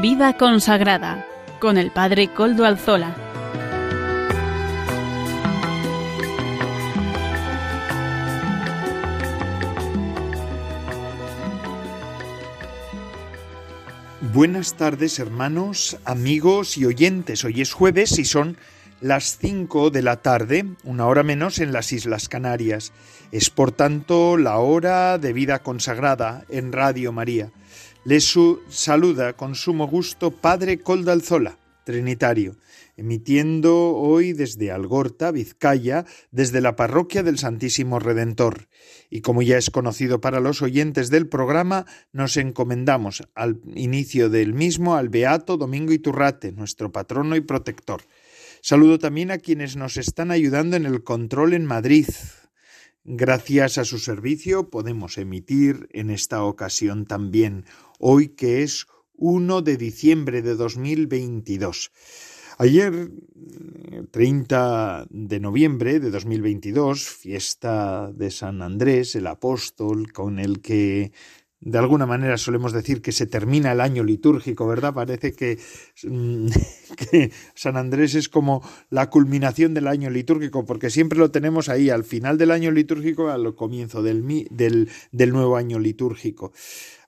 Vida consagrada con el Padre Coldo Alzola. Buenas tardes hermanos, amigos y oyentes. Hoy es jueves y son las 5 de la tarde, una hora menos en las Islas Canarias. Es por tanto la hora de vida consagrada en Radio María. Les saluda con sumo gusto Padre Coldalzola, Trinitario, emitiendo hoy desde Algorta, Vizcaya, desde la parroquia del Santísimo Redentor. Y como ya es conocido para los oyentes del programa, nos encomendamos al inicio del mismo al Beato Domingo Iturrate, nuestro patrono y protector. Saludo también a quienes nos están ayudando en el control en Madrid. Gracias a su servicio podemos emitir en esta ocasión también, hoy que es 1 de diciembre de 2022. Ayer, 30 de noviembre de 2022, fiesta de San Andrés, el apóstol con el que de alguna manera solemos decir que se termina el año litúrgico, ¿verdad? Parece que, mm, que, San Andrés es como la culminación del año litúrgico, porque siempre lo tenemos ahí, al final del año litúrgico, al comienzo del, del, del nuevo año litúrgico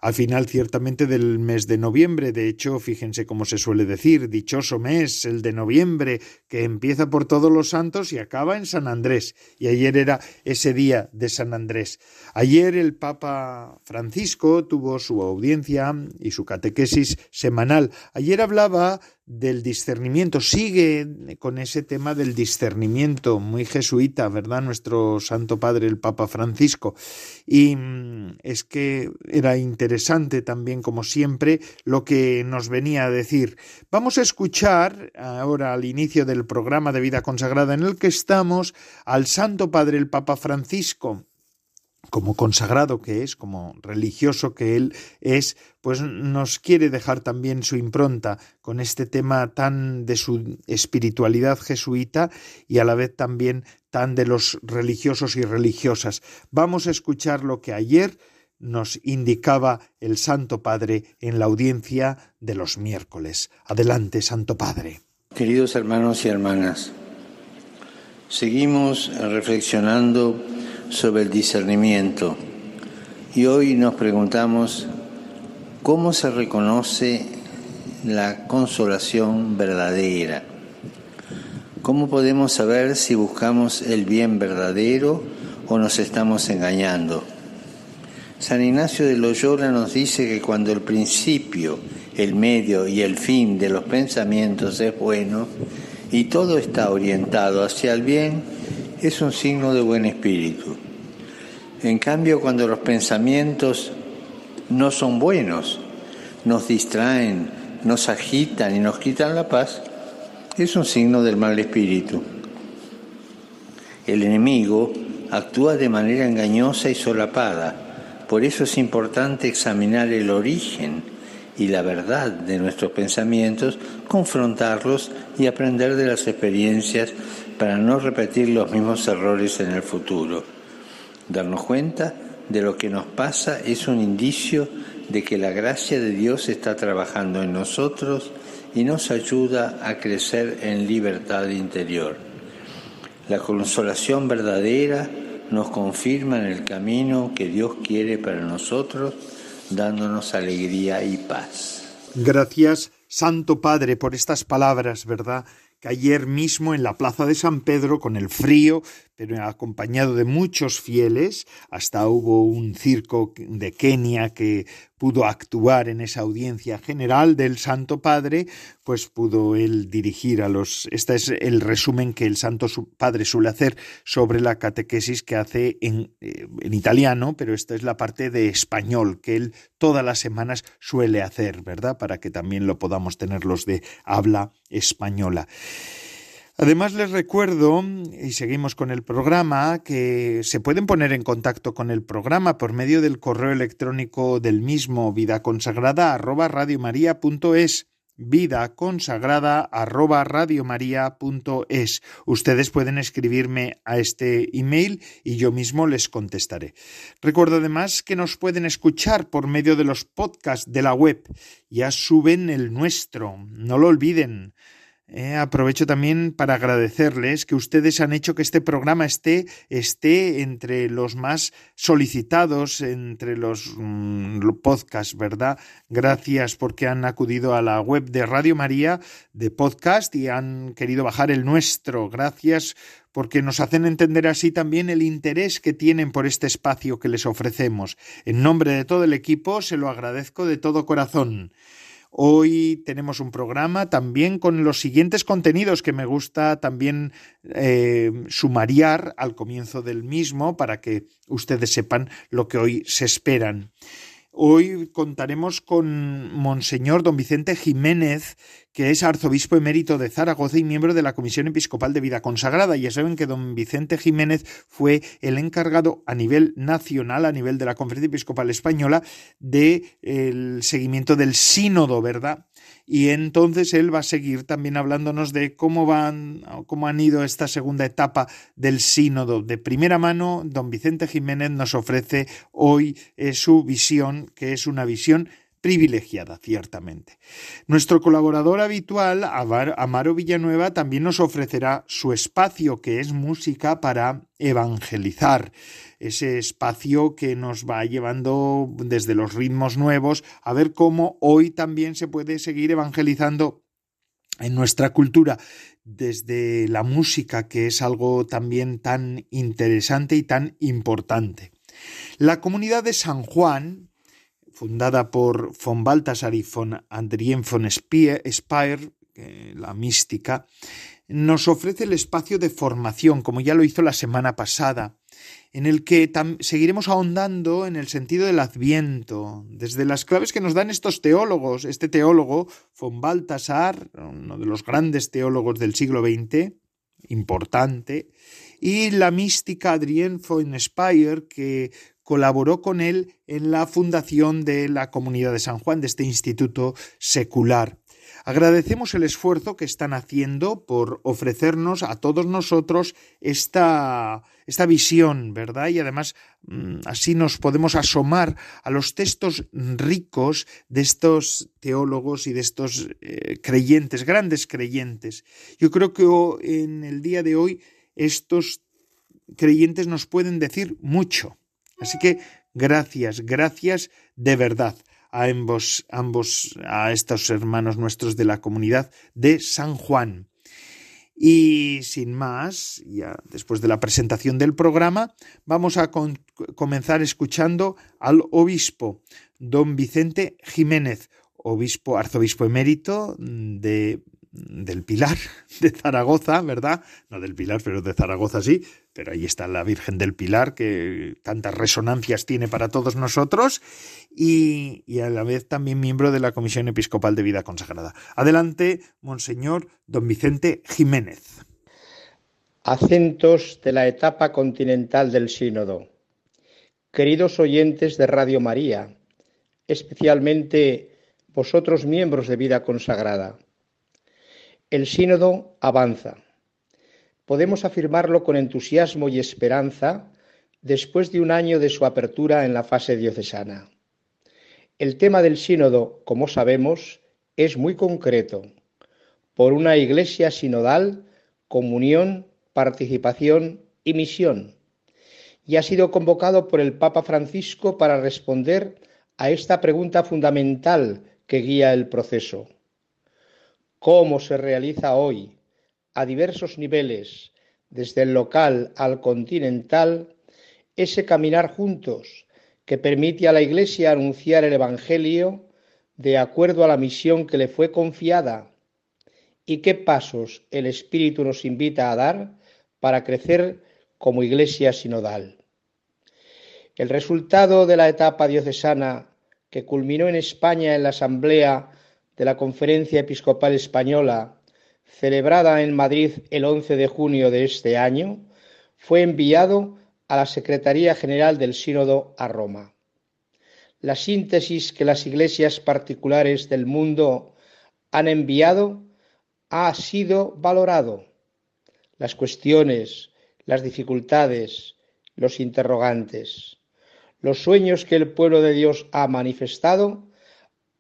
al final ciertamente del mes de noviembre. De hecho, fíjense cómo se suele decir, dichoso mes, el de noviembre, que empieza por todos los santos y acaba en San Andrés. Y ayer era ese día de San Andrés. Ayer el Papa Francisco tuvo su audiencia y su catequesis semanal. Ayer hablaba del discernimiento. Sigue con ese tema del discernimiento, muy jesuita, ¿verdad? Nuestro Santo Padre, el Papa Francisco. Y mm, es que era interesante también, como siempre, lo que nos venía a decir. Vamos a escuchar ahora al inicio del programa de vida consagrada en el que estamos al Santo Padre, el Papa Francisco como consagrado que es, como religioso que él es, pues nos quiere dejar también su impronta con este tema tan de su espiritualidad jesuita y a la vez también tan de los religiosos y religiosas. Vamos a escuchar lo que ayer nos indicaba el Santo Padre en la audiencia de los miércoles. Adelante, Santo Padre. Queridos hermanos y hermanas, seguimos reflexionando sobre el discernimiento. Y hoy nos preguntamos cómo se reconoce la consolación verdadera. ¿Cómo podemos saber si buscamos el bien verdadero o nos estamos engañando? San Ignacio de Loyola nos dice que cuando el principio, el medio y el fin de los pensamientos es bueno y todo está orientado hacia el bien, es un signo de buen espíritu. En cambio, cuando los pensamientos no son buenos, nos distraen, nos agitan y nos quitan la paz, es un signo del mal espíritu. El enemigo actúa de manera engañosa y solapada, por eso es importante examinar el origen y la verdad de nuestros pensamientos, confrontarlos y aprender de las experiencias para no repetir los mismos errores en el futuro. Darnos cuenta de lo que nos pasa es un indicio de que la gracia de Dios está trabajando en nosotros y nos ayuda a crecer en libertad interior. La consolación verdadera nos confirma en el camino que Dios quiere para nosotros, dándonos alegría y paz. Gracias, Santo Padre, por estas palabras, ¿verdad? Que ayer mismo en la plaza de San Pedro, con el frío, pero acompañado de muchos fieles, hasta hubo un circo de Kenia que pudo actuar en esa audiencia general del Santo Padre, pues pudo él dirigir a los... Este es el resumen que el Santo Padre suele hacer sobre la catequesis que hace en, eh, en italiano, pero esta es la parte de español que él todas las semanas suele hacer, ¿verdad? Para que también lo podamos tener los de habla española. Además les recuerdo, y seguimos con el programa, que se pueden poner en contacto con el programa por medio del correo electrónico del mismo, vida consagrada vida consagrada arroba radiomaria.es. Ustedes pueden escribirme a este email y yo mismo les contestaré. Recuerdo además que nos pueden escuchar por medio de los podcasts de la web. Ya suben el nuestro. No lo olviden. Eh, aprovecho también para agradecerles que ustedes han hecho que este programa esté, esté entre los más solicitados, entre los mm, podcasts, ¿verdad? Gracias porque han acudido a la web de Radio María de podcast y han querido bajar el nuestro. Gracias porque nos hacen entender así también el interés que tienen por este espacio que les ofrecemos. En nombre de todo el equipo se lo agradezco de todo corazón. Hoy tenemos un programa también con los siguientes contenidos que me gusta también eh, sumariar al comienzo del mismo para que ustedes sepan lo que hoy se esperan. Hoy contaremos con Monseñor Don Vicente Jiménez, que es arzobispo emérito de Zaragoza y miembro de la Comisión Episcopal de Vida Consagrada. Ya saben que don Vicente Jiménez fue el encargado a nivel nacional, a nivel de la Conferencia Episcopal Española, del el seguimiento del sínodo, ¿verdad? Y entonces él va a seguir también hablándonos de cómo van, cómo han ido esta segunda etapa del sínodo. De primera mano, don Vicente Jiménez nos ofrece hoy eh, su visión, que es una visión privilegiada, ciertamente. Nuestro colaborador habitual, Amaro Villanueva, también nos ofrecerá su espacio, que es música para evangelizar ese espacio que nos va llevando desde los ritmos nuevos a ver cómo hoy también se puede seguir evangelizando en nuestra cultura desde la música, que es algo también tan interesante y tan importante. La comunidad de San Juan, fundada por von Balthasar y von Adrien von Speyer, la mística, nos ofrece el espacio de formación, como ya lo hizo la semana pasada, en el que seguiremos ahondando en el sentido del adviento, desde las claves que nos dan estos teólogos, este teólogo von Balthasar, uno de los grandes teólogos del siglo XX, importante, y la mística Adrienne von Speyer, que colaboró con él en la fundación de la Comunidad de San Juan, de este instituto secular. Agradecemos el esfuerzo que están haciendo por ofrecernos a todos nosotros esta, esta visión, ¿verdad? Y además mm, así nos podemos asomar a los textos ricos de estos teólogos y de estos eh, creyentes, grandes creyentes. Yo creo que en el día de hoy estos creyentes nos pueden decir mucho. Así que gracias, gracias de verdad a ambos, ambos, a estos hermanos nuestros de la comunidad de San Juan. Y sin más, ya después de la presentación del programa, vamos a comenzar escuchando al obispo, don Vicente Jiménez, obispo, arzobispo emérito de del Pilar de Zaragoza, ¿verdad? No del Pilar, pero de Zaragoza sí, pero ahí está la Virgen del Pilar que tantas resonancias tiene para todos nosotros y, y, a la vez también miembro de la Comisión Episcopal de Vida Consagrada. Adelante, Monseñor Don Vicente Jiménez. Acentos de la etapa continental del Sínodo. Queridos oyentes de Radio María, especialmente vosotros miembros de Vida Consagrada. El sínodo avanza. Podemos afirmarlo con entusiasmo y esperanza después de un año de su apertura en la fase diocesana. El tema del sínodo, como sabemos, es muy concreto. Por una iglesia sinodal, comunión, participación y misión. Y ha sido convocado por el Papa Francisco para responder a esta pregunta fundamental que guía el proceso cómo se realiza hoy a diversos niveles, desde el local al continental, ese caminar juntos que permite a la Iglesia anunciar el Evangelio de acuerdo a la misión que le fue confiada y qué pasos el Espíritu nos invita a dar para crecer como Iglesia sinodal. El resultado de la etapa diocesana que culminó en España en la Asamblea de la Conferencia Episcopal Española, celebrada en Madrid el 11 de junio de este año, fue enviado a la Secretaría General del Sínodo a Roma. La síntesis que las iglesias particulares del mundo han enviado ha sido valorado. Las cuestiones, las dificultades, los interrogantes, los sueños que el pueblo de Dios ha manifestado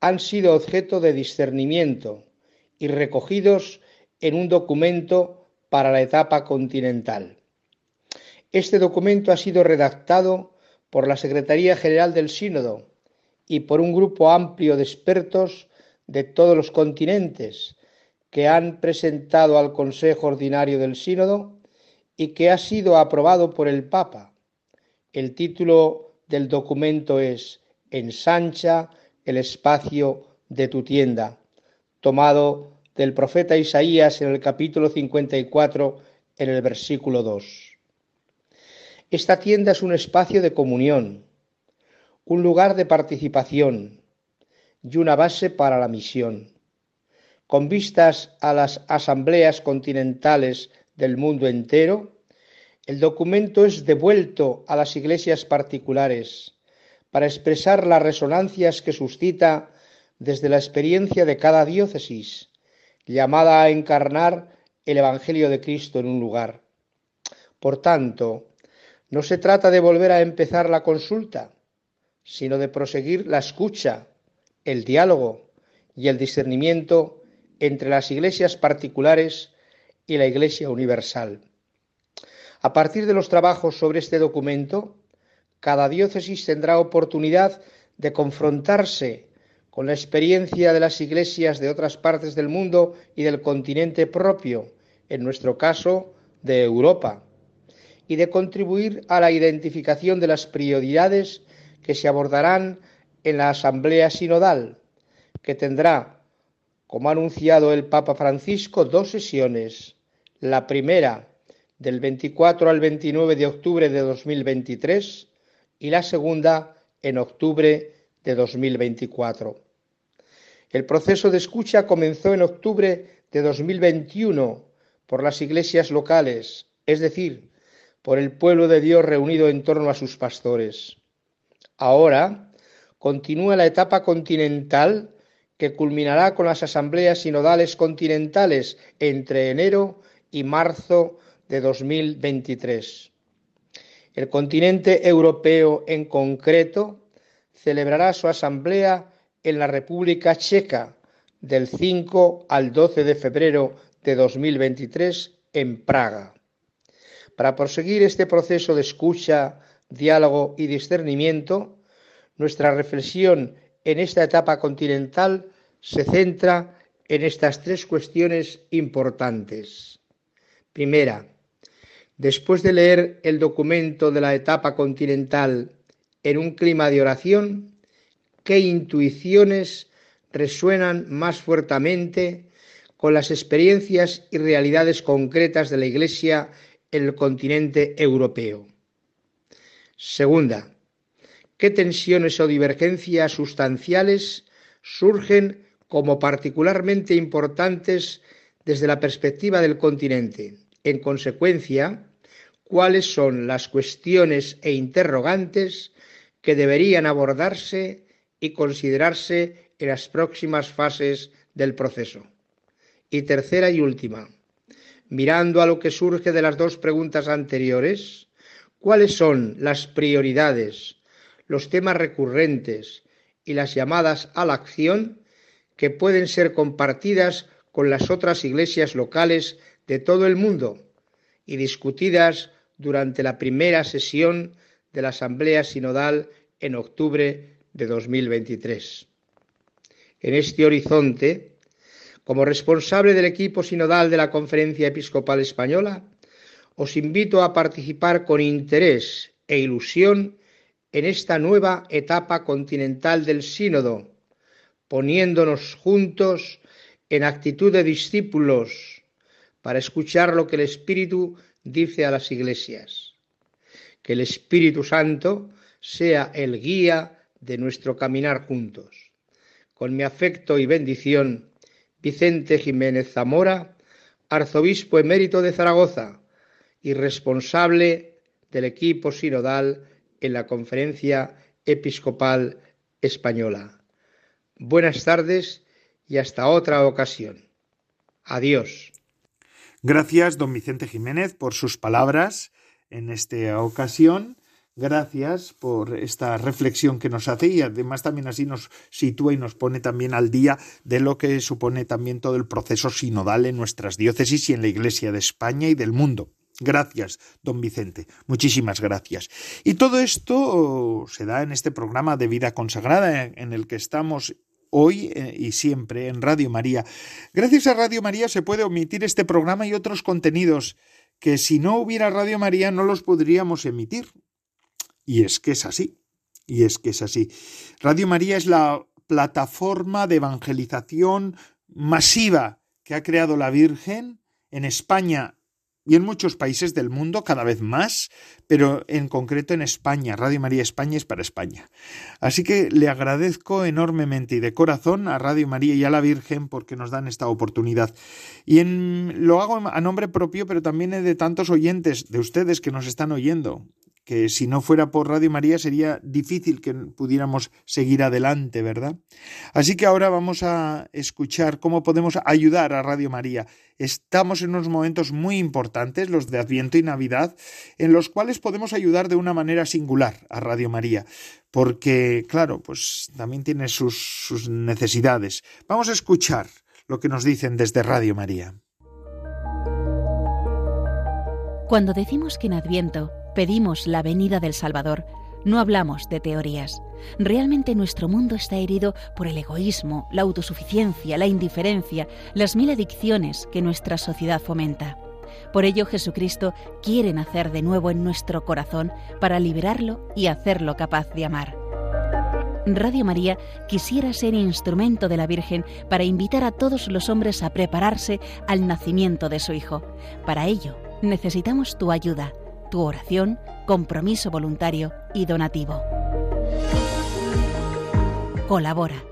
han sido objeto de discernimiento y recogidos en un documento para la etapa continental. Este documento ha sido redactado por la Secretaría General del Sínodo y por un grupo amplio de expertos de todos los continentes que han presentado al Consejo Ordinario del Sínodo y que ha sido aprobado por el Papa. El título del documento es Ensancha el espacio de tu tienda, tomado del profeta Isaías en el capítulo 54, en el versículo 2. Esta tienda es un espacio de comunión, un lugar de participación y una base para la misión. Con vistas a las asambleas continentales del mundo entero, el documento es devuelto a las iglesias particulares para expresar las resonancias que suscita desde la experiencia de cada diócesis, llamada a encarnar el Evangelio de Cristo en un lugar. Por tanto, no se trata de volver a empezar la consulta, sino de proseguir la escucha, el diálogo y el discernimiento entre las iglesias particulares y la Iglesia Universal. A partir de los trabajos sobre este documento, cada diócesis tendrá oportunidad de confrontarse con la experiencia de las iglesias de otras partes del mundo y del continente propio, en nuestro caso, de Europa y de contribuir a la identificación de las prioridades que se abordarán en la Asamblea Sinodal, que tendrá, como ha anunciado el Papa Francisco, dos sesiones. La primera, del 24 al 29 de octubre de 2023, y la segunda, en octubre de 2024. El proceso de escucha comenzó en octubre de 2021 por las iglesias locales, es decir, por el pueblo de Dios reunido en torno a sus pastores. Ahora continúa la etapa continental que culminará con las asambleas sinodales continentales entre enero y marzo de 2023. El continente europeo en concreto celebrará su asamblea en la República Checa del 5 al 12 de febrero de 2023 en Praga. Para proseguir este proceso de escucha, diálogo y discernimiento, nuestra reflexión en esta etapa continental se centra en estas tres cuestiones importantes. Primera, después de leer el documento de la etapa continental en un clima de oración, ¿qué intuiciones resuenan más fuertemente con las experiencias y realidades concretas de la Iglesia el continente europeo. Segunda, ¿qué tensiones o divergencias sustanciales surgen como particularmente importantes desde la perspectiva del continente? En consecuencia, ¿cuáles son las cuestiones e interrogantes que deberían abordarse y considerarse en las próximas fases del proceso? Y tercera y última, mirando a lo que surge de las dos preguntas anteriores, ¿cuáles son las prioridades, los temas recurrentes y las llamadas a la acción que pueden ser compartidas con las otras iglesias locales de todo el mundo y discutidas durante la primera sesión de la Asamblea Sinodal en octubre de 2023. En este horizonte, como responsable del equipo sinodal de la Conferencia Episcopal Española, os invito a participar con interés e ilusión en esta nueva etapa continental del sínodo, poniéndonos juntos en actitud de discípulos para escuchar lo que el Espíritu dice a las iglesias. Que el Espíritu Santo sea el guía de nuestro caminar juntos. Con mi afecto y bendición, Vicente Jiménez Zamora, arzobispo emérito de Zaragoza y responsable del equipo sinodal en la Conferencia Episcopal Española. Buenas tardes y hasta otra ocasión. Adiós. Gracias, don Vicente Jiménez, por sus palabras en esta ocasión. Gracias por esta reflexión que nos hace y además también así nos sitúa y nos pone también al día de lo que supone también todo el proceso sinodal en nuestras diócesis y en la Iglesia de España y del mundo. Gracias, don Vicente. Muchísimas gracias. Y todo esto se da en este programa de vida consagrada en el que estamos hoy eh, y siempre en Radio María. Gracias a Radio María se puede omitir este programa y otros contenidos que si no hubiera Radio María no los podríamos emitir. Y es que es así. Y es que es así. Radio María es la plataforma de evangelización masiva que ha creado la Virgen en España y en muchos países del mundo cada vez más, pero en concreto en España. Radio María España es para España. Así que le agradezco enormemente y de corazón a Radio María y a la Virgen porque nos dan esta oportunidad. Y en, lo hago a nombre propio, pero también de tantos oyentes, de ustedes que nos están oyendo, que si no fuera por Radio María sería difícil que pudiéramos seguir adelante, ¿verdad? Así que ahora vamos a escuchar cómo podemos ayudar a Radio María. Estamos en unos momentos muy importantes, los de Adviento y Navidad, en los cuales podemos ayudar de una manera singular a Radio María, porque, claro, pues también tiene sus, sus necesidades. Vamos a escuchar lo que nos dicen desde Radio María. Cuando decimos que en Adviento pedimos la venida del Salvador, no hablamos de teorías. Realmente nuestro mundo está herido por el egoísmo, la autosuficiencia, la indiferencia, las mil adicciones que nuestra sociedad fomenta. Por ello Jesucristo quiere nacer de nuevo en nuestro corazón para liberarlo y hacerlo capaz de amar. Radio María quisiera ser instrumento de la Virgen para invitar a todos los hombres a prepararse al nacimiento de su Hijo. Para ello, necesitamos tu ayuda tu oración, compromiso voluntario y donativo. Colabora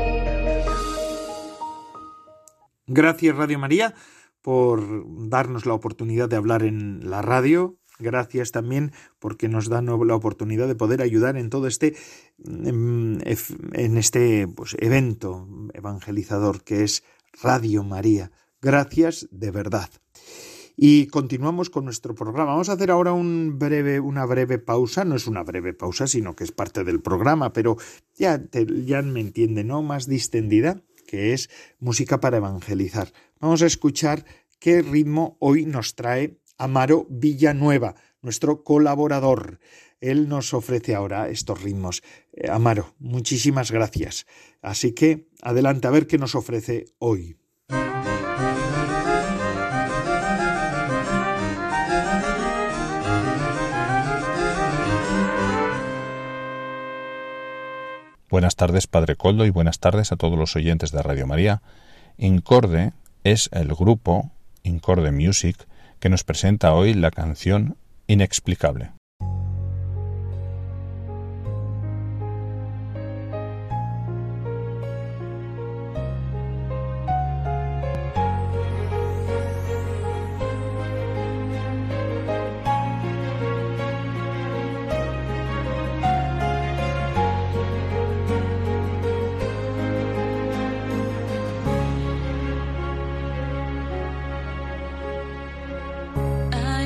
Gracias Radio María por darnos la oportunidad de hablar en la radio. Gracias también porque nos dan la oportunidad de poder ayudar en todo este en, este pues, evento evangelizador que es Radio María. Gracias de verdad. Y continuamos con nuestro programa. Vamos a hacer ahora una breve pausa. No es una breve pausa, sino que es parte del programa, pero ya, ya me entiende, ¿no? Más distendida que es música para evangelizar. Vamos a escuchar qué ritmo hoy nos trae Amaro Villanueva, nuestro colaborador. Él nos ofrece ahora estos ritmos. Eh, Amaro, muchísimas gracias. Así que adelante a ver qué nos ofrece hoy. Buenas tardes, Padre Coldo, y buenas tardes a todos los oyentes de Radio María. Incorde es el grupo Incorde Music que nos presenta hoy la canción Inexplicable.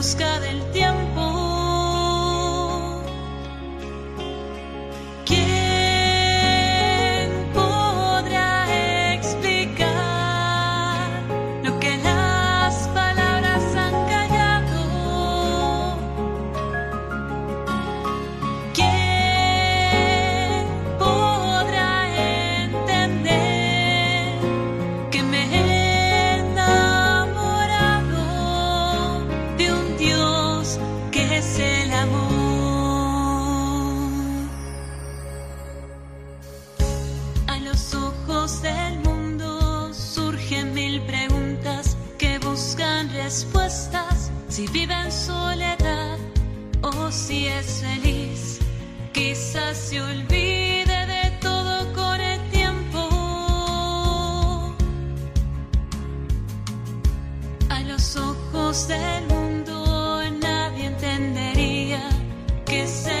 busca del los ojos del mundo nadie entendería que se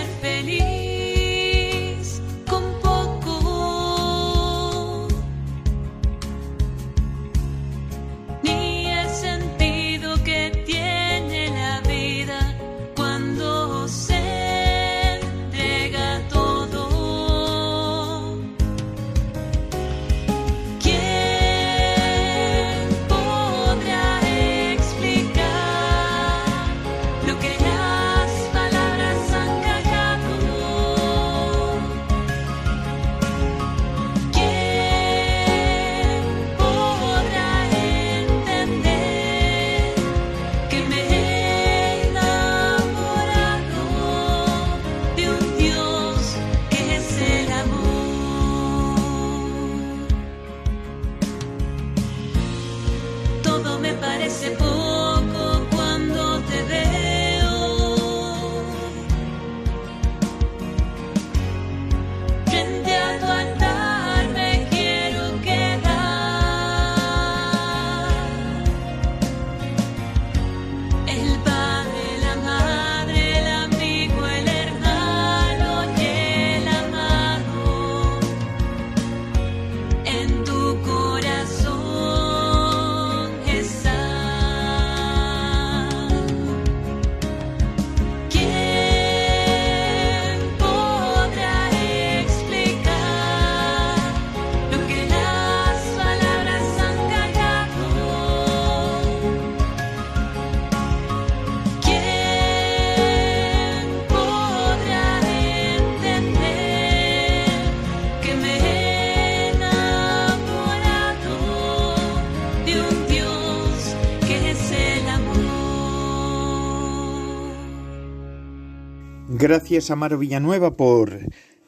Gracias a Maro Villanueva por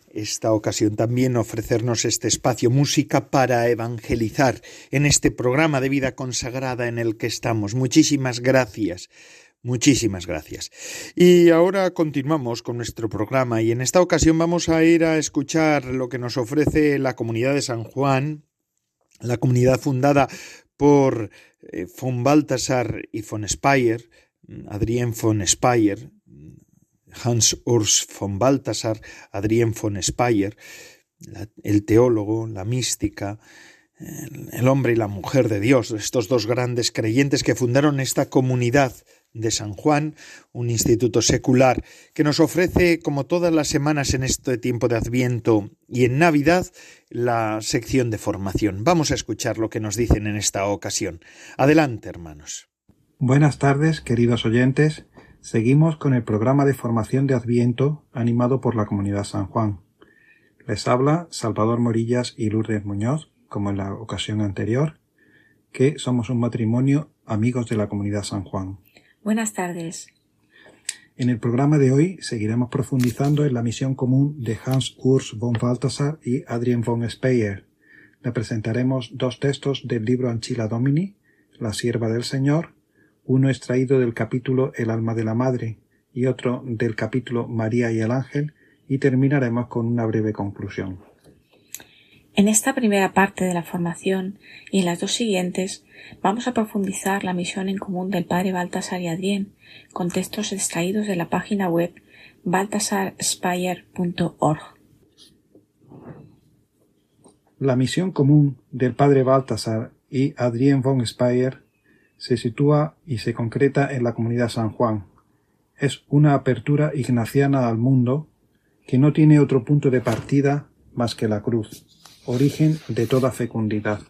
esta ocasión también ofrecernos este espacio música para evangelizar en este programa de vida consagrada en el que estamos. Muchísimas gracias. Muchísimas gracias. Y ahora continuamos con nuestro programa y en esta ocasión vamos a ir a escuchar lo que nos ofrece la comunidad de San Juan, la comunidad fundada por eh, von Baltasar y von Speyer, Adrien von Speyer, Hans Urs von Balthasar, Adrien von Speyer, el teólogo, la mística, el, hombre y la mujer de Dios, estos dos grandes creyentes que fundaron esta comunidad de San Juan, un instituto secular que nos ofrece, como todas las semanas en este tiempo de Adviento y en Navidad, la sección de formación. Vamos a escuchar lo que nos dicen en esta ocasión. Adelante, hermanos. Buenas tardes, queridos oyentes. Seguimos con el programa de formación de Adviento animado por la Comunidad San Juan. Les habla Salvador Morillas y Lourdes Muñoz, como en la ocasión anterior, que somos un matrimonio amigos de la Comunidad San Juan. Buenas tardes. En el programa de hoy seguiremos profundizando en la misión común de Hans Urs von Balthasar y Adrien von Speyer. Le presentaremos dos textos del libro Anchila Domini, La sierva del Señor, uno extraído del capítulo El alma de la madre, y otro del capítulo María y el ángel y terminaremos con una breve conclusión. En esta primera parte de la formación y en las dos siguientes vamos a profundizar la misión en común del padre Baltasar y Adrián con textos extraídos de la página web baltasarspire.org. La misión común del padre Baltasar y Adrien von Speyer se sitúa y se concreta en la comunidad San Juan. Es una apertura ignaciana al mundo que no tiene otro punto de partida más que la cruz, origen de toda fecundidad.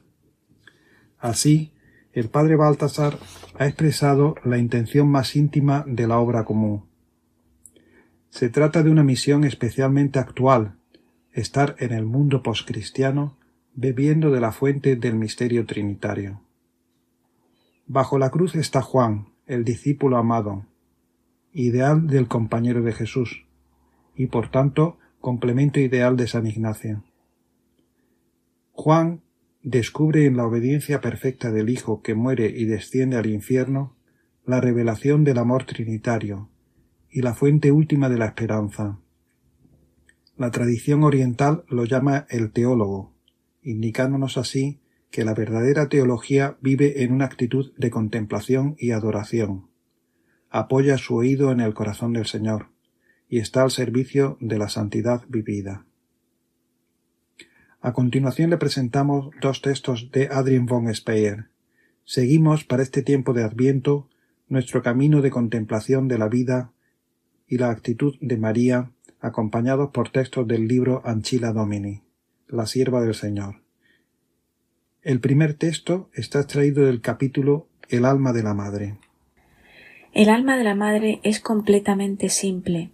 Así, el padre Baltasar ha expresado la intención más íntima de la obra común. Se trata de una misión especialmente actual, estar en el mundo poscristiano bebiendo de la fuente del misterio trinitario. Bajo la cruz está Juan, el discípulo amado, ideal del compañero de Jesús, y por tanto complemento ideal de San Ignacio. Juan descubre en la obediencia perfecta del Hijo que muere y desciende al infierno la revelación del amor trinitario y la fuente última de la esperanza. La tradición oriental lo llama el teólogo, indicándonos así que la verdadera teología vive en una actitud de contemplación y adoración. Apoya su oído en el corazón del Señor y está al servicio de la santidad vivida. A continuación le presentamos dos textos de Adrien von Speyer. Seguimos para este tiempo de Adviento nuestro camino de contemplación de la vida y la actitud de María, acompañados por textos del libro Anchila Domini la sierva del Señor. El primer texto está extraído del capítulo El alma de la madre. El alma de la madre es completamente simple.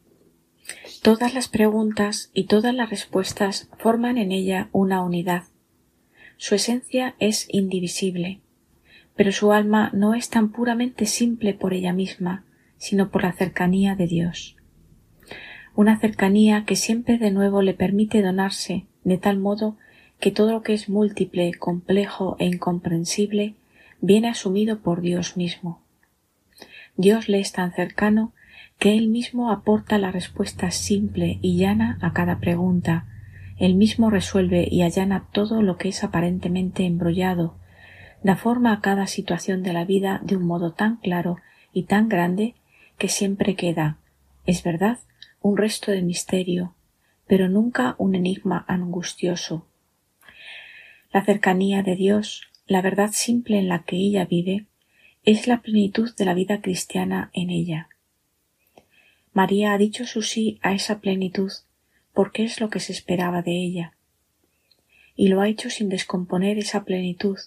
Todas las preguntas y todas las respuestas forman en ella una unidad. Su esencia es indivisible, pero su alma no es tan puramente simple por ella misma, sino por la cercanía de Dios. Una cercanía que siempre de nuevo le permite donarse de tal modo que todo lo que es múltiple, complejo e incomprensible viene asumido por Dios mismo. Dios le es tan cercano que Él mismo aporta la respuesta simple y llana a cada pregunta, Él mismo resuelve y allana todo lo que es aparentemente embrollado, da forma a cada situación de la vida de un modo tan claro y tan grande que siempre queda, es verdad, un resto de misterio, pero nunca un enigma angustioso. La cercanía de Dios, la verdad simple en la que ella vive, es la plenitud de la vida cristiana en ella. María ha dicho su sí a esa plenitud porque es lo que se esperaba de ella, y lo ha hecho sin descomponer esa plenitud,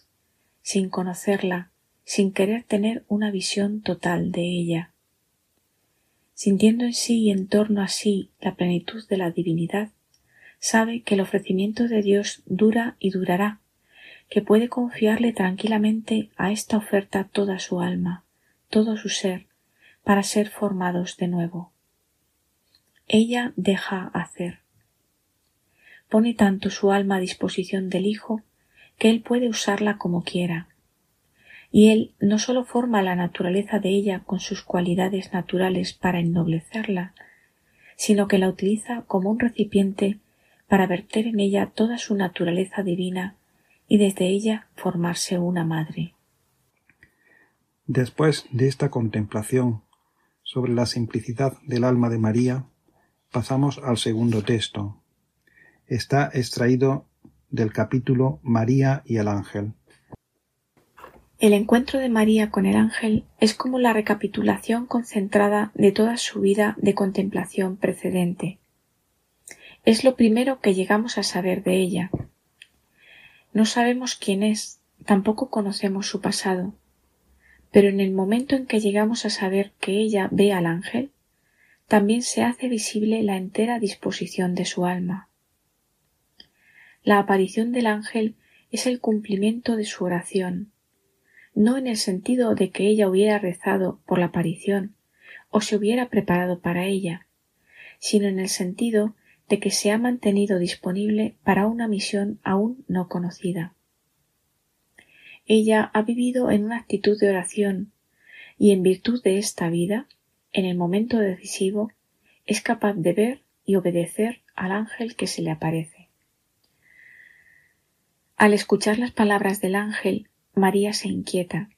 sin conocerla, sin querer tener una visión total de ella sintiendo en sí y en torno a sí la plenitud de la divinidad, sabe que el ofrecimiento de Dios dura y durará, que puede confiarle tranquilamente a esta oferta toda su alma, todo su ser, para ser formados de nuevo. Ella deja hacer. Pone tanto su alma a disposición del Hijo que él puede usarla como quiera, y él no sólo forma la naturaleza de ella con sus cualidades naturales para ennoblecerla, sino que la utiliza como un recipiente para verter en ella toda su naturaleza divina y desde ella formarse una madre. Después de esta contemplación sobre la simplicidad del alma de María, pasamos al segundo texto. Está extraído del capítulo María y el ángel. El encuentro de María con el ángel es como la recapitulación concentrada de toda su vida de contemplación precedente. Es lo primero que llegamos a saber de ella. No sabemos quién es, tampoco conocemos su pasado, pero en el momento en que llegamos a saber que ella ve al ángel, también se hace visible la entera disposición de su alma. La aparición del ángel es el cumplimiento de su oración, no en el sentido de que ella hubiera rezado por la aparición o se hubiera preparado para ella, sino en el sentido de que se ha mantenido disponible para una misión aún no conocida. Ella ha vivido en una actitud de oración y en virtud de esta vida en el momento decisivo, es capaz de ver y obedecer al ángel que se le aparece. Al escuchar las palabras del ángel, María se inquieta.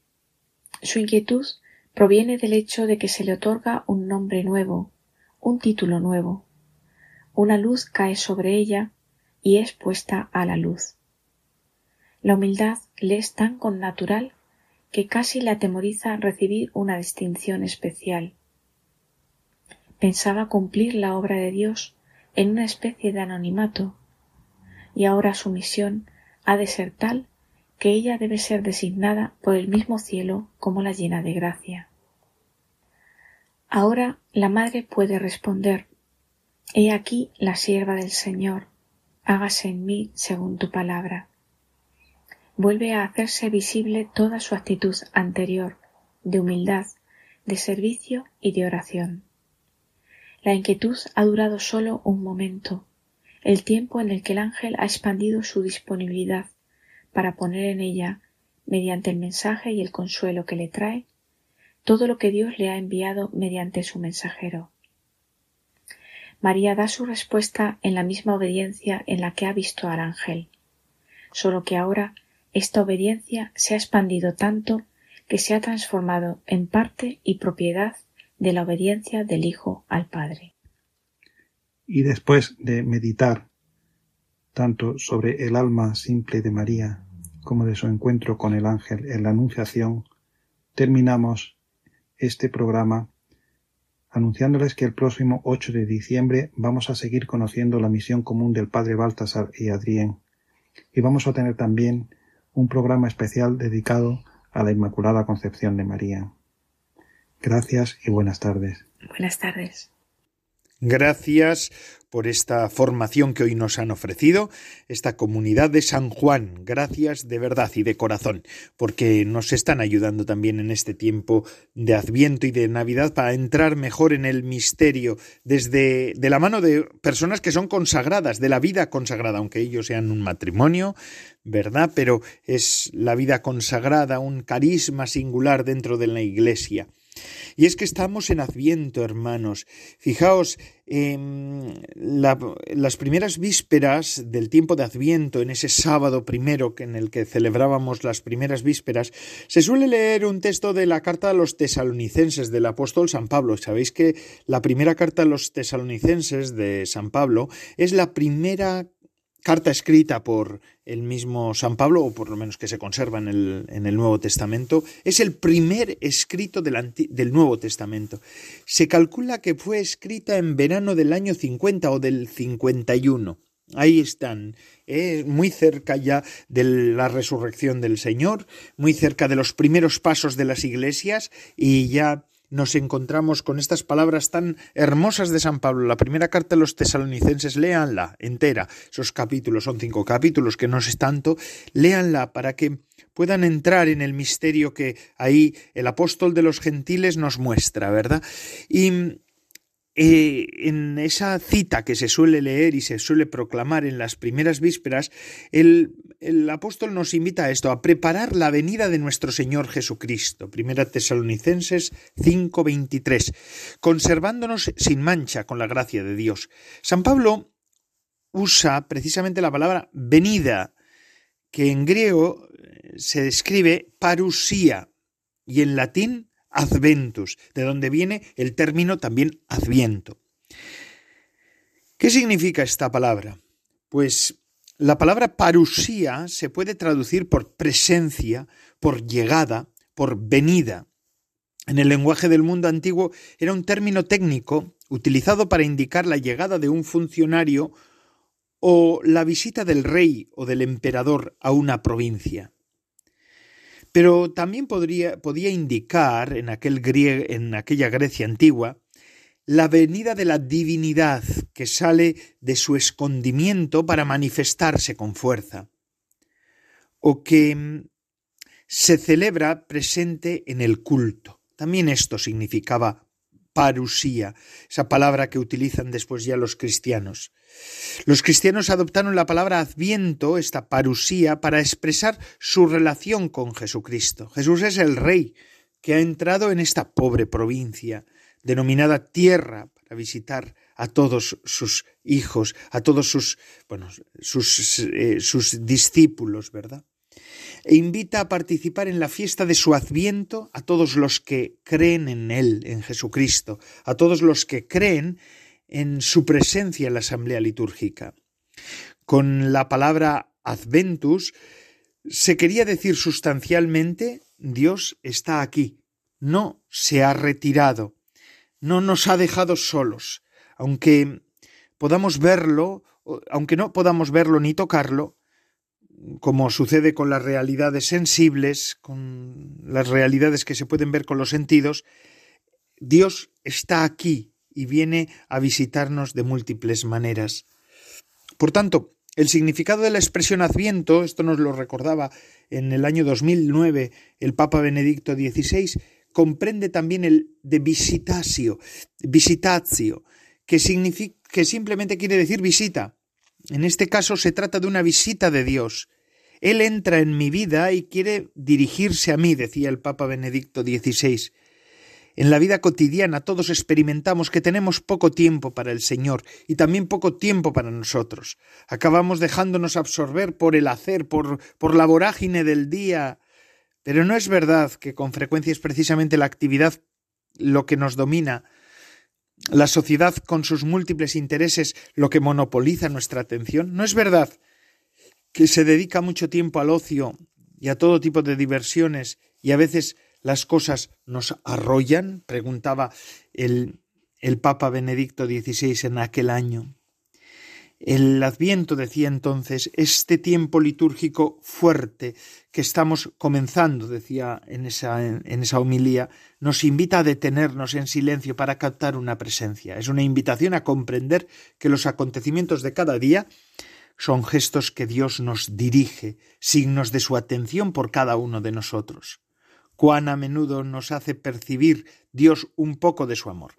Su inquietud proviene del hecho de que se le otorga un nombre nuevo, un título nuevo. Una luz cae sobre ella y es puesta a la luz. La humildad le es tan connatural que casi le atemoriza recibir una distinción especial. Pensaba cumplir la obra de Dios en una especie de anonimato, y ahora su misión ha de ser tal que ella debe ser designada por el mismo cielo como la llena de gracia. Ahora la madre puede responder He aquí la sierva del Señor, hágase en mí según tu palabra. Vuelve a hacerse visible toda su actitud anterior, de humildad, de servicio y de oración. La inquietud ha durado solo un momento, el tiempo en el que el ángel ha expandido su disponibilidad para poner en ella, mediante el mensaje y el consuelo que le trae, todo lo que Dios le ha enviado mediante su mensajero. María da su respuesta en la misma obediencia en la que ha visto al ángel, solo que ahora esta obediencia se ha expandido tanto que se ha transformado en parte y propiedad de la obediencia del Hijo al Padre. Y después de meditar tanto sobre el alma simple de María como de su encuentro con el ángel en la Anunciación, terminamos este programa anunciándoles que el próximo 8 de diciembre vamos a seguir conociendo la misión común del Padre Baltasar y Adrián y vamos a tener también un programa especial dedicado a la Inmaculada Concepción de María. Gracias y buenas tardes. Buenas tardes. Gracias por esta formación que hoy nos han ofrecido, esta comunidad de San Juan. Gracias de verdad y de corazón, porque nos están ayudando también en este tiempo de Adviento y de Navidad para entrar mejor en el misterio desde de la mano de personas que son consagradas, de la vida consagrada, aunque ellos sean un matrimonio, ¿verdad? Pero es la vida consagrada, un carisma singular dentro de la Iglesia. Y es que estamos en Adviento, hermanos. Fijaos, en las primeras vísperas del tiempo de Adviento, en ese sábado primero en el que celebrábamos las primeras vísperas, se suele leer un texto de la carta a los tesalonicenses del apóstol San Pablo. Sabéis que la primera carta a los tesalonicenses de San Pablo es la primera carta escrita por el mismo San Pablo, o por lo menos que se conserva en el, en el Nuevo Testamento, es el primer escrito del, del, Nuevo Testamento. Se calcula que fue escrita en verano del año 50 o del 51. Ahí están, eh, muy cerca ya de la resurrección del Señor, muy cerca de los primeros pasos de las iglesias y ya nos encontramos con estas palabras tan hermosas de San Pablo. La primera carta de los tesalonicenses, léanla entera. Esos capítulos son cinco capítulos, que no es tanto. Léanla para que puedan entrar en el misterio que ahí el apóstol de los gentiles nos muestra, ¿verdad? Y eh, en esa cita que se suele leer y se suele proclamar en las primeras vísperas, el, el, apóstol nos invita a esto, a preparar la venida de nuestro Señor Jesucristo. Primera Tesalonicenses 5:23, conservándonos sin mancha con la gracia de Dios. San Pablo usa precisamente la palabra venida, que en griego eh, se describe parusía y en latín adventus, de donde viene el término también adviento. ¿Qué significa esta palabra? Pues la palabra parusía se puede traducir por presencia, por llegada, por venida. En el lenguaje del mundo antiguo era un término técnico utilizado para indicar la llegada de un funcionario o la visita del rey o del emperador a una provincia. Pero también podría, podía indicar en, en aquella Grecia antigua la venida de la divinidad que sale de su escondimiento para manifestarse con fuerza, o que mm, se celebra presente en el culto. También esto significaba parusía, esa palabra que utilizan después ya los cristianos. Los cristianos adoptaron la palabra adviento, esta parusía, para expresar su relación con Jesucristo. Jesús es el Rey que ha entrado en esta pobre provincia, denominada tierra, para visitar a todos sus hijos, a todos sus, bueno, sus, eh, sus discípulos, ¿verdad? E invita a participar en la fiesta de su adviento a todos los que creen en Él, en Jesucristo, a todos los que creen en su presencia en la asamblea litúrgica. Con la palabra adventus se quería decir sustancialmente Dios está aquí, no se ha retirado, no nos ha dejado solos, aunque podamos verlo, aunque no podamos verlo ni tocarlo, como sucede con las realidades sensibles, con las realidades que se pueden ver con los sentidos, Dios está aquí y viene a visitarnos de múltiples maneras. Por tanto, el significado de la expresión adviento, esto nos lo recordaba en el año 2009 el Papa Benedicto XVI, comprende también el de visitatio, visitatio, que, que simplemente quiere decir visita. En este caso se trata de una visita de Dios. Él entra en mi vida y quiere dirigirse a mí, decía el Papa Benedicto XVI. En la vida cotidiana todos experimentamos que tenemos poco tiempo para el Señor y también poco tiempo para nosotros. Acabamos dejándonos absorber por el hacer, por, por la vorágine del día. Pero no es verdad que con frecuencia es precisamente la actividad lo que nos domina, la sociedad con sus múltiples intereses lo que monopoliza nuestra atención. No es verdad que se dedica mucho tiempo al ocio y a todo tipo de diversiones y a veces las cosas nos arrollan? preguntaba el, el Papa Benedicto XVI en aquel año. El Adviento, decía entonces, este tiempo litúrgico fuerte que estamos comenzando, decía en esa, en esa homilía, nos invita a detenernos en silencio para captar una presencia. Es una invitación a comprender que los acontecimientos de cada día son gestos que Dios nos dirige, signos de su atención por cada uno de nosotros cuán a menudo nos hace percibir Dios un poco de su amor.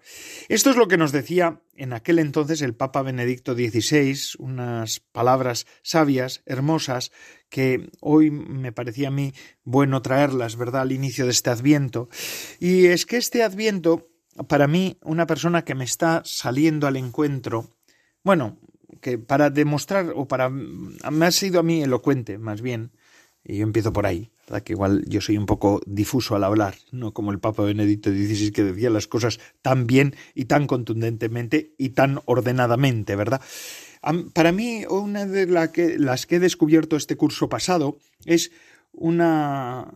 Esto es lo que nos decía en aquel entonces el Papa Benedicto XVI, unas palabras sabias, hermosas, que hoy me parecía a mí bueno traerlas, ¿verdad?, al inicio de este adviento. Y es que este adviento, para mí, una persona que me está saliendo al encuentro, bueno, que para demostrar, o para, me ha sido a mí elocuente, más bien, y yo empiezo por ahí, que igual yo soy un poco difuso al hablar, no como el Papa Benedicto XVI que decía las cosas tan bien y tan contundentemente y tan ordenadamente, ¿verdad? Para mí, una de las que he descubierto este curso pasado es una,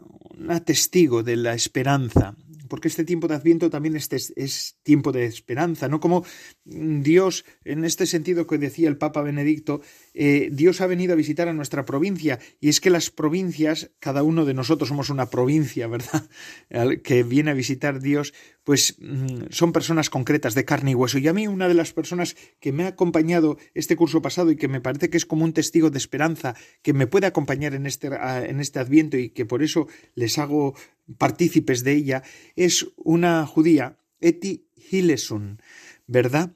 testigo de la esperanza, porque este tiempo de Adviento también es, es, tiempo de esperanza, ¿no? Como Dios, en este sentido que decía el Papa Benedicto, eh, Dios ha venido a visitar a nuestra provincia, y es que las provincias, cada uno de nosotros somos una provincia, ¿verdad? que viene a visitar Dios, pues mm, son personas concretas de carne y hueso. Y a mí una de las personas que me ha acompañado este curso pasado y que me parece que es como un testigo de esperanza, que me puede acompañar en este, en este Adviento y que por eso les hago partícipes de ella, es una judía, Eti Hilleson, ¿verdad?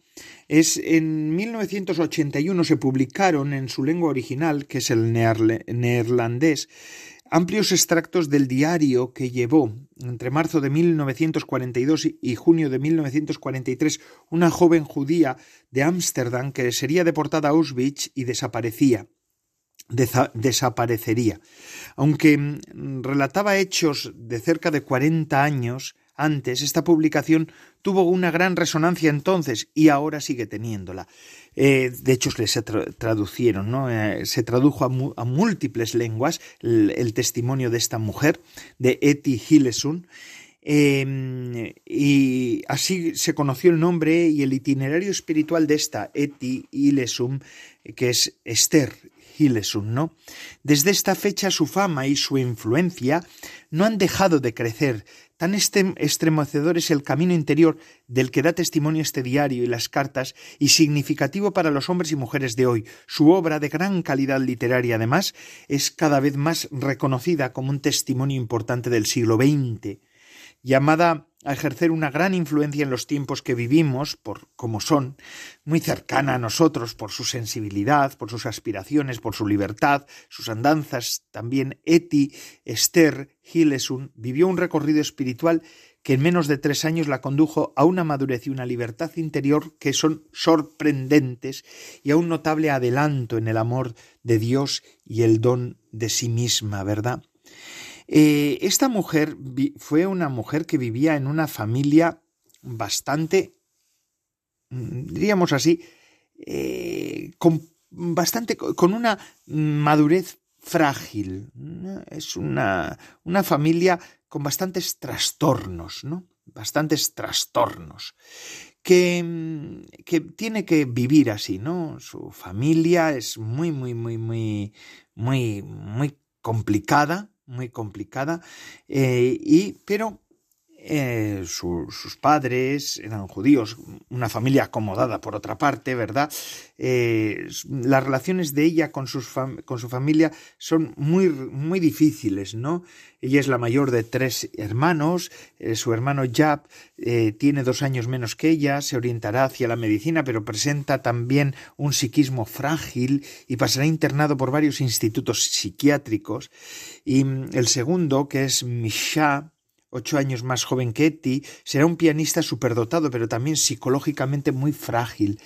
Es en 1981 se publicaron en su lengua original, que es el neerlandés, amplios extractos del diario que llevó entre marzo de 1942 y junio de 1943 una joven judía de Ámsterdam que sería deportada a Auschwitz y desaparecía. desaparecería. Aunque mm, relataba hechos de cerca de 40 años, antes, esta publicación tuvo una gran resonancia entonces y ahora sigue teniéndola. Eh, de hecho, se traducieron, ¿no? Eh, se tradujo a, múltiples lenguas el, testimonio de esta mujer, de Eti Hillesun, em, y así se conoció el nombre y el itinerario espiritual de esta Eti Hillesum, que es Esther Hillesum, ¿no? Desde esta fecha su fama y su influencia no han dejado de crecer, Tan estremecedor es el camino interior del que da testimonio este diario y las cartas, y significativo para los hombres y mujeres de hoy. Su obra, de gran calidad literaria además, es cada vez más reconocida como un testimonio importante del siglo XX. Llamada a ejercer una gran influencia en los tiempos que vivimos, por como son, muy cercana a nosotros por su sensibilidad, por sus aspiraciones, por su libertad, sus andanzas. También Eti Esther Gilesun vivió un recorrido espiritual que en menos de tres años la condujo a una madurez y una libertad interior que son sorprendentes y a un notable adelanto en el amor de Dios y el don de sí misma, ¿verdad? Eh, esta mujer fue una mujer que vivía en una familia bastante, mm, diríamos así, eh, con bastante, con una madurez frágil. Es una, una familia con bastantes trastornos, ¿no? Bastantes trastornos. Que, mm, que, tiene que vivir así, ¿no? Su familia es muy, muy, muy, muy, muy, muy complicada, muy complicada, eh, y, pero eh, sus padres eran judíos, una familia acomodada por otra parte, ¿verdad? Eh, las relaciones de ella con, sus con su familia son muy, muy difíciles, ¿no? Ella es la mayor de tres hermanos, eh, su hermano Jab tiene dos años menos que ella, se orientará hacia la medicina, pero presenta también un psiquismo frágil y pasará internado por varios institutos psiquiátricos. Y mm, el segundo, que es Misha, ocho años más joven que Eti, será un pianista superdotado, pero también psicológicamente muy frágil.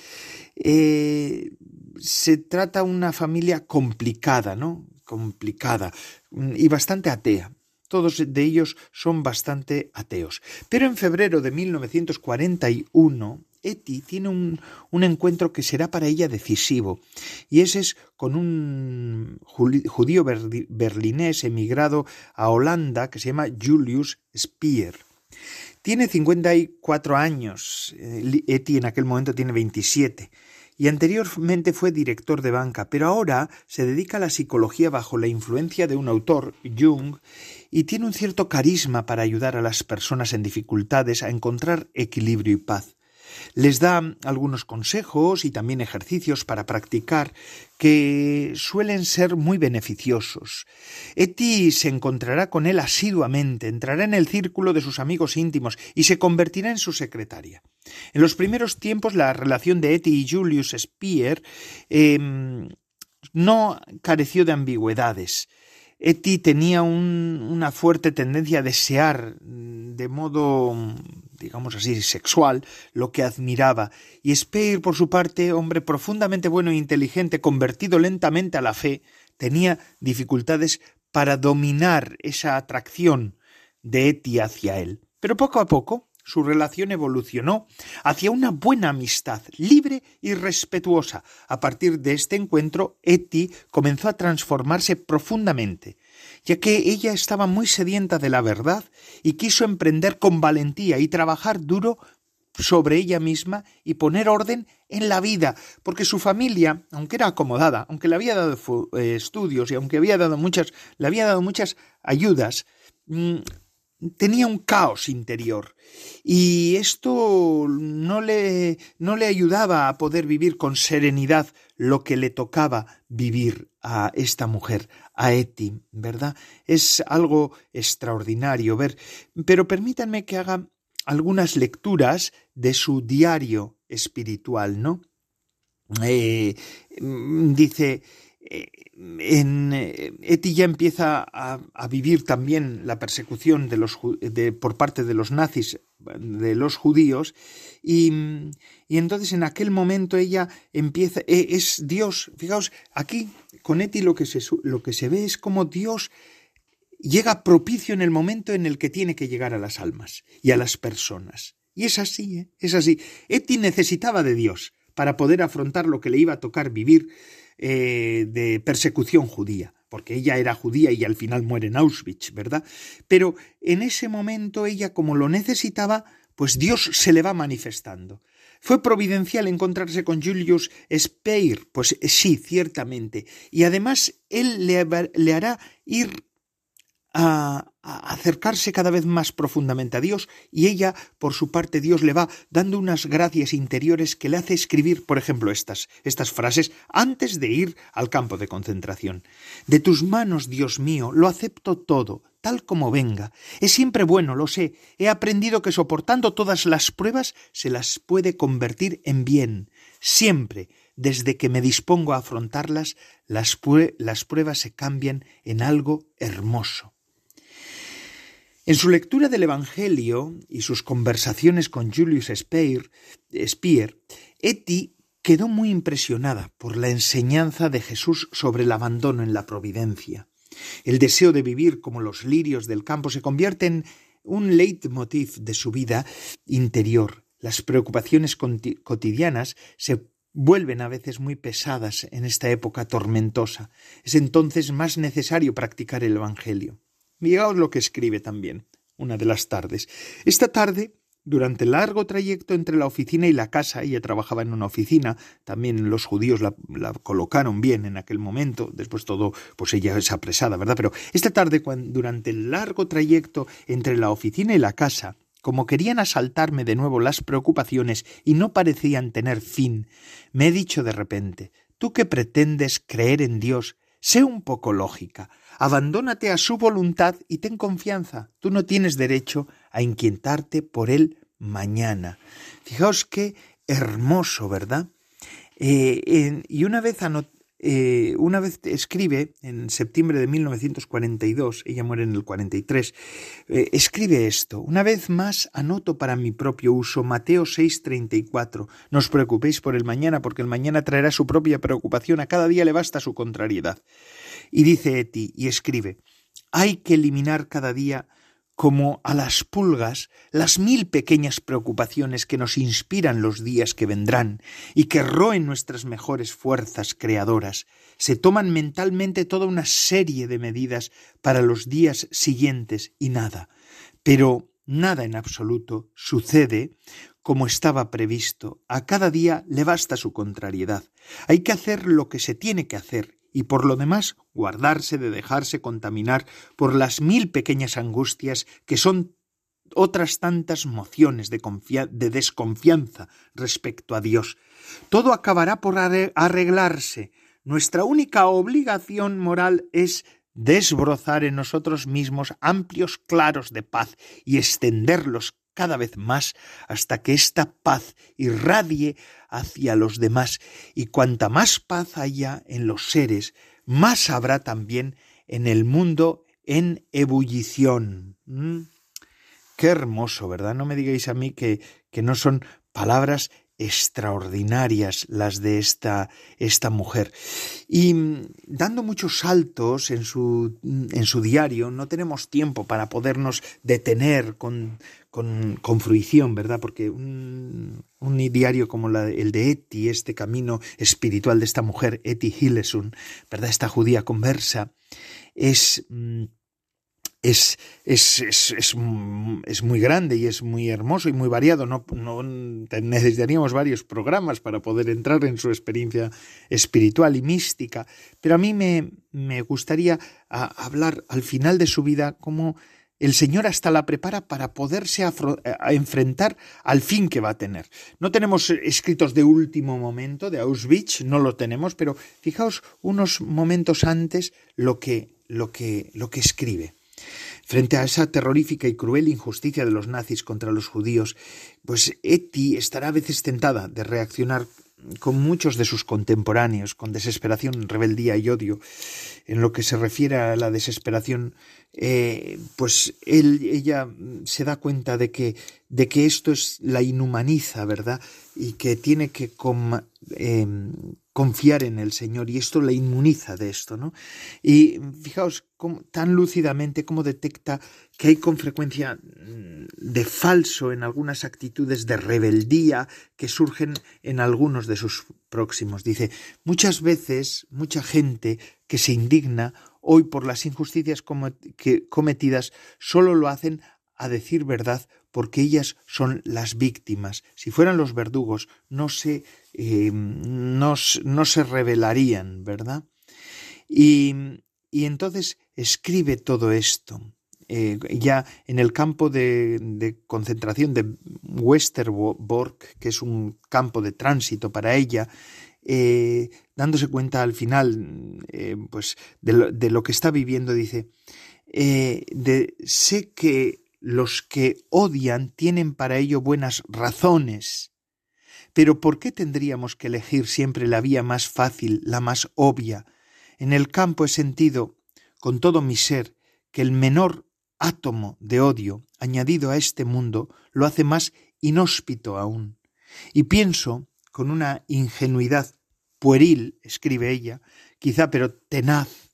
Eh, se trata una familia complicada, ¿no? Complicada mm, y bastante atea. Todos de ellos son bastante ateos. Pero en febrero de 1941, Eti tiene un, un, encuentro que será para ella decisivo, y ese es con un judío berlinés emigrado a Holanda que se llama Julius Speer. Tiene 54 años, eh, Eti en aquel momento tiene 27, y anteriormente fue director de banca, pero ahora se dedica a la psicología bajo la influencia de un autor, Jung, y tiene un cierto carisma para ayudar a las personas en dificultades a encontrar equilibrio y paz. Les da algunos consejos y también ejercicios para practicar que suelen ser muy beneficiosos. Eti se encontrará con él asiduamente, entrará en el círculo de sus amigos íntimos y se convertirá en su secretaria. En los primeros tiempos la relación de Eti y Julius Speer em, no careció de ambigüedades. Eti tenía una fuerte tendencia a desear de modo, digamos así, sexual lo que admiraba, y Speer, por su parte, hombre profundamente bueno e inteligente, convertido lentamente a la fe, tenía dificultades para dominar esa atracción de Eti hacia él. Pero poco a poco su relación evolucionó hacia una buena amistad, libre y respetuosa. A partir de este encuentro, Eti comenzó a transformarse profundamente, ya que ella estaba muy sedienta de la verdad y quiso emprender con valentía y trabajar duro sobre ella misma y poner orden en la vida, porque su familia, aunque era acomodada, aunque le había dado eh, estudios y aunque había dado muchas, le había dado muchas ayudas, mm, tenía un caos interior y esto no le, no le ayudaba a poder vivir con serenidad lo que le tocaba vivir a esta mujer, a Eti, ¿verdad? Es algo extraordinario ver. Pero permítanme que haga algunas lecturas de su diario espiritual, ¿no? Eh, dice, eh, en eh, Eti ya empieza a, vivir también la persecución de los, por parte de los nazis de los judíos y, y, entonces en aquel momento ella empieza e, es Dios. Fijaos aquí con Eti lo que se, lo que se ve es como Dios llega propicio en el momento en el que tiene que llegar a las almas y a las personas. Y es así ¿eh? es así. Eti necesitaba de Dios para poder afrontar lo que le iba a tocar vivir eh, de persecución judía, porque ella era judía y al final muere en Auschwitz, ¿verdad? Pero en ese momento ella, como lo necesitaba, pues Dios se le va manifestando. ¿Fue providencial encontrarse con Julius Speyer? Pues sí, ciertamente. Y además él le, le hará ir a, acercarse cada vez más profundamente a Dios y ella, por su parte, Dios le va dando unas gracias interiores que le hace escribir, por ejemplo, estas, estas frases antes de ir al campo de concentración. De tus manos, Dios mío, lo acepto todo, tal como venga. Es siempre bueno, lo sé. He aprendido que soportando todas las pruebas se las puede convertir en bien. Siempre, desde que me dispongo a afrontarlas, las, las pruebas se cambian en algo hermoso. En su lectura del Evangelio y sus conversaciones con Julius Speer, Speer Etty quedó muy impresionada por la enseñanza de Jesús sobre el abandono en la providencia. El deseo de vivir como los lirios del campo se convierte en un leitmotiv de su vida interior. Las preocupaciones cotidianas se vuelven a veces muy pesadas en esta época tormentosa. Es entonces más necesario practicar el Evangelio. Fijaos lo que escribe también, una de las tardes. Esta tarde, durante el largo trayecto entre la oficina y la casa, ella trabajaba en una oficina, también los judíos la, colocaron bien en aquel momento, después todo, pues ella es apresada, ¿verdad? Pero esta tarde, cuando, durante el largo trayecto entre la oficina y la casa, como querían asaltarme de nuevo las preocupaciones y no parecían tener fin, me he dicho de repente, tú que pretendes creer en Dios, sé un poco lógica, Abandónate a su voluntad y ten confianza. Tú no tienes derecho a inquietarte por él mañana. Fijaos qué hermoso, ¿verdad? Eh, y una vez, eh, una vez escribe, en septiembre de 1942, ella muere en el 43, eh, escribe esto, una vez más anoto para mi propio uso Mateo 6:34, no os preocupéis por el mañana, porque el mañana traerá su propia preocupación, a cada día le basta su contrariedad. Y dice Eti y escribe, hay que eliminar cada día como a las pulgas las mil pequeñas preocupaciones que nos inspiran los días que vendrán y que roen nuestras mejores fuerzas creadoras. Se toman mentalmente toda una serie de medidas para los días siguientes y nada. Pero nada en absoluto sucede como estaba previsto. A cada día le basta su contrariedad. Hay que hacer lo que se tiene que hacer y por lo demás guardarse de dejarse contaminar por las mil pequeñas angustias que son otras tantas mociones de, de, desconfianza respecto a Dios. Todo acabará por arreglarse. Nuestra única obligación moral es desbrozar en nosotros mismos amplios claros de paz y extenderlos cada vez más hasta que esta paz irradie hacia los demás y cuanta más paz haya en los seres, más habrá también en el mundo en ebullición. ¿Mm? Qué hermoso, ¿verdad? No me digáis a mí que, que no son palabras extraordinarias las de esta, esta mujer. Y mm, dando muchos saltos en su, en su diario, no tenemos tiempo para podernos detener con, con, con fruición, ¿verdad? Porque un, un diario como el de Eti, este camino espiritual de esta mujer, Eti Hillesun, ¿verdad? Esta judía conversa, es... Mm, es, es, es, es, muy grande y es muy hermoso y muy variado. No, necesitaríamos varios programas para poder entrar en su experiencia espiritual y mística, pero a mí me, me gustaría hablar al final de su vida cómo el Señor hasta la prepara para poderse a enfrentar al fin que va a tener. No tenemos escritos de último momento, de Auschwitz, no lo tenemos, pero fijaos unos momentos antes lo que, lo que, lo que escribe. Frente a esa terrorífica y cruel injusticia de los nazis contra los judíos, pues Eti estará a veces tentada de reaccionar con muchos de sus contemporáneos, con desesperación, rebeldía y odio. En lo que se refiere a la desesperación, eh, pues él, ella se da cuenta de que, de que esto es la inhumaniza, ¿verdad? Y que tiene que em, confiar en el Señor y esto la inmuniza de esto, ¿no? Y fijaos tan lúcidamente cómo detecta que hay con frecuencia mm, de falso en algunas actitudes de rebeldía que surgen en algunos de sus próximos. Dice, muchas veces mucha gente que se indigna hoy por las injusticias cometidas solo lo hacen a decir verdad porque ellas son las víctimas. Si fueran los verdugos, no se, eh, no, se rebelarían, ¿verdad? Y, y, entonces escribe todo esto. Eh, ya en el campo de, concentración de Westerbork, que es un campo de tránsito para ella, eh, dándose cuenta al final pues de lo, que está viviendo, dice, eh, sé que los que odian tienen para ello buenas razones. Pero ¿por qué tendríamos que elegir siempre la vía más fácil, la más obvia? En el campo he sentido, con todo mi ser, que el menor átomo de odio añadido a este mundo lo hace más inhóspito aún. Y pienso, con una ingenuidad pueril, escribe ella, quizá pero tenaz,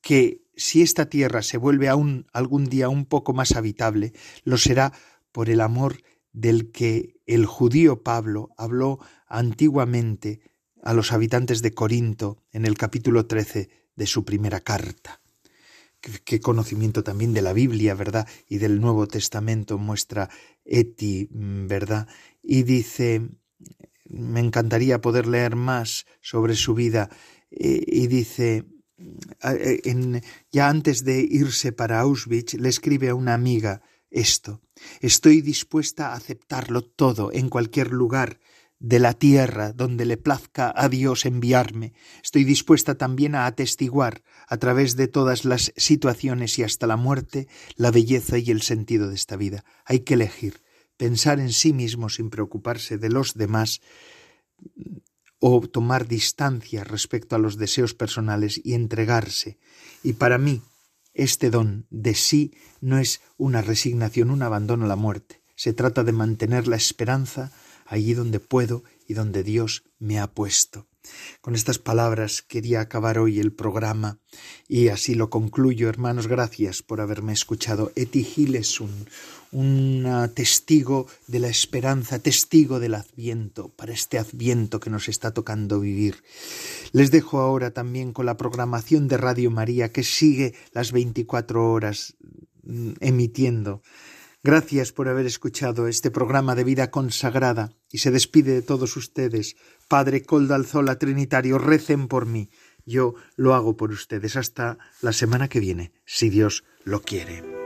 que si esta tierra se vuelve aún algún día un poco más habitable, lo será por el amor del que el judío Pablo habló antiguamente a los habitantes de Corinto en el capítulo 13 de su primera carta. Qué, conocimiento también de la Biblia, ¿verdad? Y del Nuevo Testamento muestra Eti, ¿verdad? Y dice, me encantaría poder leer más sobre su vida, eh, y dice, eh, ya antes de irse para Auschwitz, le escribe a una amiga esto, estoy dispuesta a aceptarlo todo en cualquier lugar de la tierra donde le plazca a Dios enviarme. Estoy dispuesta también a atestiguar, a través de todas las situaciones y hasta la muerte, la belleza y el sentido de esta vida. Hay que elegir, pensar en sí mismo sin preocuparse de los demás, o tomar distancia respecto a los deseos personales y entregarse. Y para mí, este don de sí no es una resignación, un abandono a la muerte. Se trata de mantener la esperanza allí donde puedo y donde Dios me ha puesto. Con estas palabras quería acabar hoy el programa y así lo concluyo. Hermanos, gracias por haberme escuchado. Eti Giles, un, un testigo de la esperanza, testigo del adviento, para este adviento que nos está tocando vivir. Les dejo ahora también con la programación de Radio María que sigue las 24 horas mm, emitiendo. Gracias por haber escuchado este programa de vida consagrada y se despide de todos ustedes. Padre Coldalzola Trinitario, recen por mí. Yo lo hago por ustedes hasta la semana que viene, si Dios lo quiere.